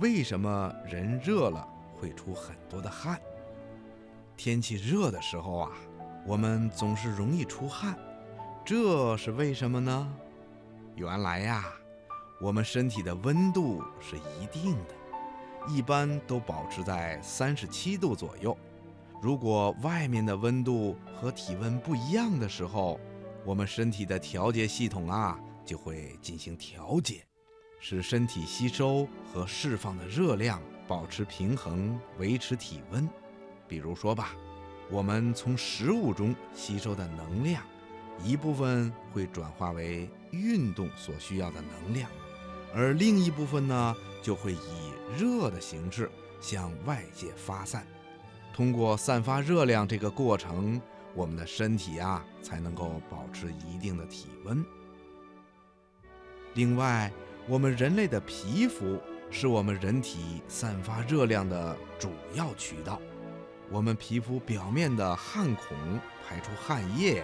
为什么人热了会出很多的汗？天气热的时候啊，我们总是容易出汗，这是为什么呢？原来呀，我们身体的温度是一定的，一般都保持在三十七度左右。如果外面的温度和体温不一样的时候，我们身体的调节系统啊就会进行调节，使身体吸收和释放的热量保持平衡，维持体温。比如说吧，我们从食物中吸收的能量，一部分会转化为运动所需要的能量，而另一部分呢，就会以热的形式向外界发散。通过散发热量这个过程，我们的身体啊才能够保持一定的体温。另外，我们人类的皮肤是我们人体散发热量的主要渠道。我们皮肤表面的汗孔排出汗液，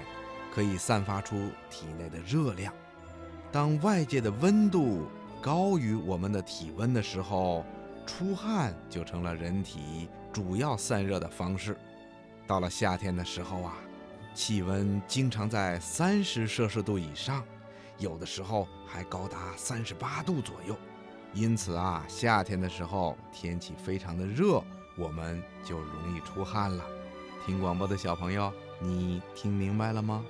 可以散发出体内的热量。当外界的温度高于我们的体温的时候，出汗就成了人体主要散热的方式。到了夏天的时候啊，气温经常在三十摄氏度以上，有的时候还高达三十八度左右。因此啊，夏天的时候天气非常的热，我们就容易出汗了。听广播的小朋友，你听明白了吗？